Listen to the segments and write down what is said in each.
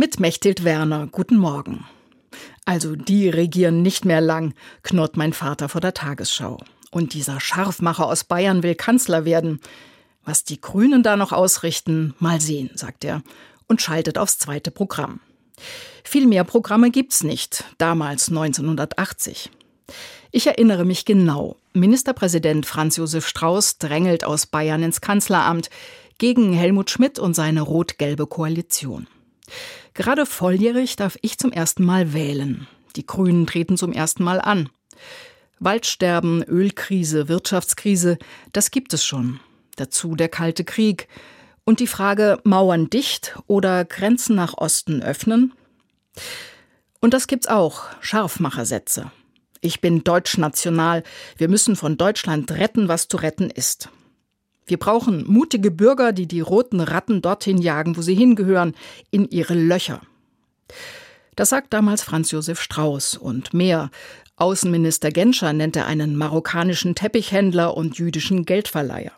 Mit Mechthild Werner, guten Morgen. Also, die regieren nicht mehr lang, knurrt mein Vater vor der Tagesschau. Und dieser Scharfmacher aus Bayern will Kanzler werden. Was die Grünen da noch ausrichten, mal sehen, sagt er und schaltet aufs zweite Programm. Viel mehr Programme gibt's nicht, damals 1980. Ich erinnere mich genau. Ministerpräsident Franz Josef Strauß drängelt aus Bayern ins Kanzleramt gegen Helmut Schmidt und seine rot-gelbe Koalition. Gerade volljährig darf ich zum ersten Mal wählen. Die Grünen treten zum ersten Mal an. Waldsterben, Ölkrise, Wirtschaftskrise, das gibt es schon. Dazu der Kalte Krieg. Und die Frage, Mauern dicht oder Grenzen nach Osten öffnen? Und das gibt's auch, Scharfmachersätze. Ich bin deutschnational. Wir müssen von Deutschland retten, was zu retten ist. Wir brauchen mutige Bürger, die die roten Ratten dorthin jagen, wo sie hingehören, in ihre Löcher. Das sagt damals Franz Josef Strauß und mehr. Außenminister Genscher nennt er einen marokkanischen Teppichhändler und jüdischen Geldverleiher.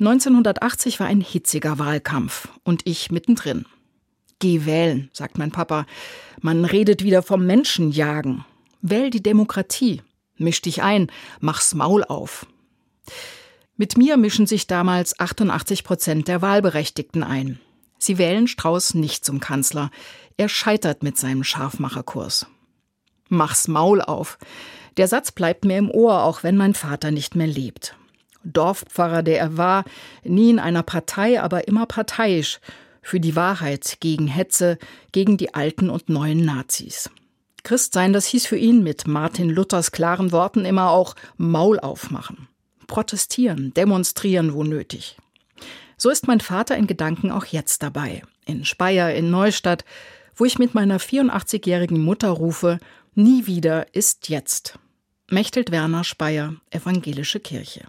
1980 war ein hitziger Wahlkampf und ich mittendrin. Geh wählen, sagt mein Papa. Man redet wieder vom Menschenjagen. Wähl die Demokratie. Misch dich ein, mach's Maul auf. Mit mir mischen sich damals 88 Prozent der Wahlberechtigten ein. Sie wählen Strauß nicht zum Kanzler. Er scheitert mit seinem Scharfmacherkurs. Mach's Maul auf. Der Satz bleibt mir im Ohr, auch wenn mein Vater nicht mehr lebt. Dorfpfarrer, der er war, nie in einer Partei, aber immer parteiisch, für die Wahrheit, gegen Hetze, gegen die alten und neuen Nazis. Christsein, das hieß für ihn mit Martin Luthers klaren Worten immer auch Maul aufmachen protestieren, demonstrieren, wo nötig. So ist mein Vater in Gedanken auch jetzt dabei. In Speyer, in Neustadt, wo ich mit meiner 84-jährigen Mutter rufe, nie wieder ist jetzt. Mechtelt Werner Speyer, Evangelische Kirche.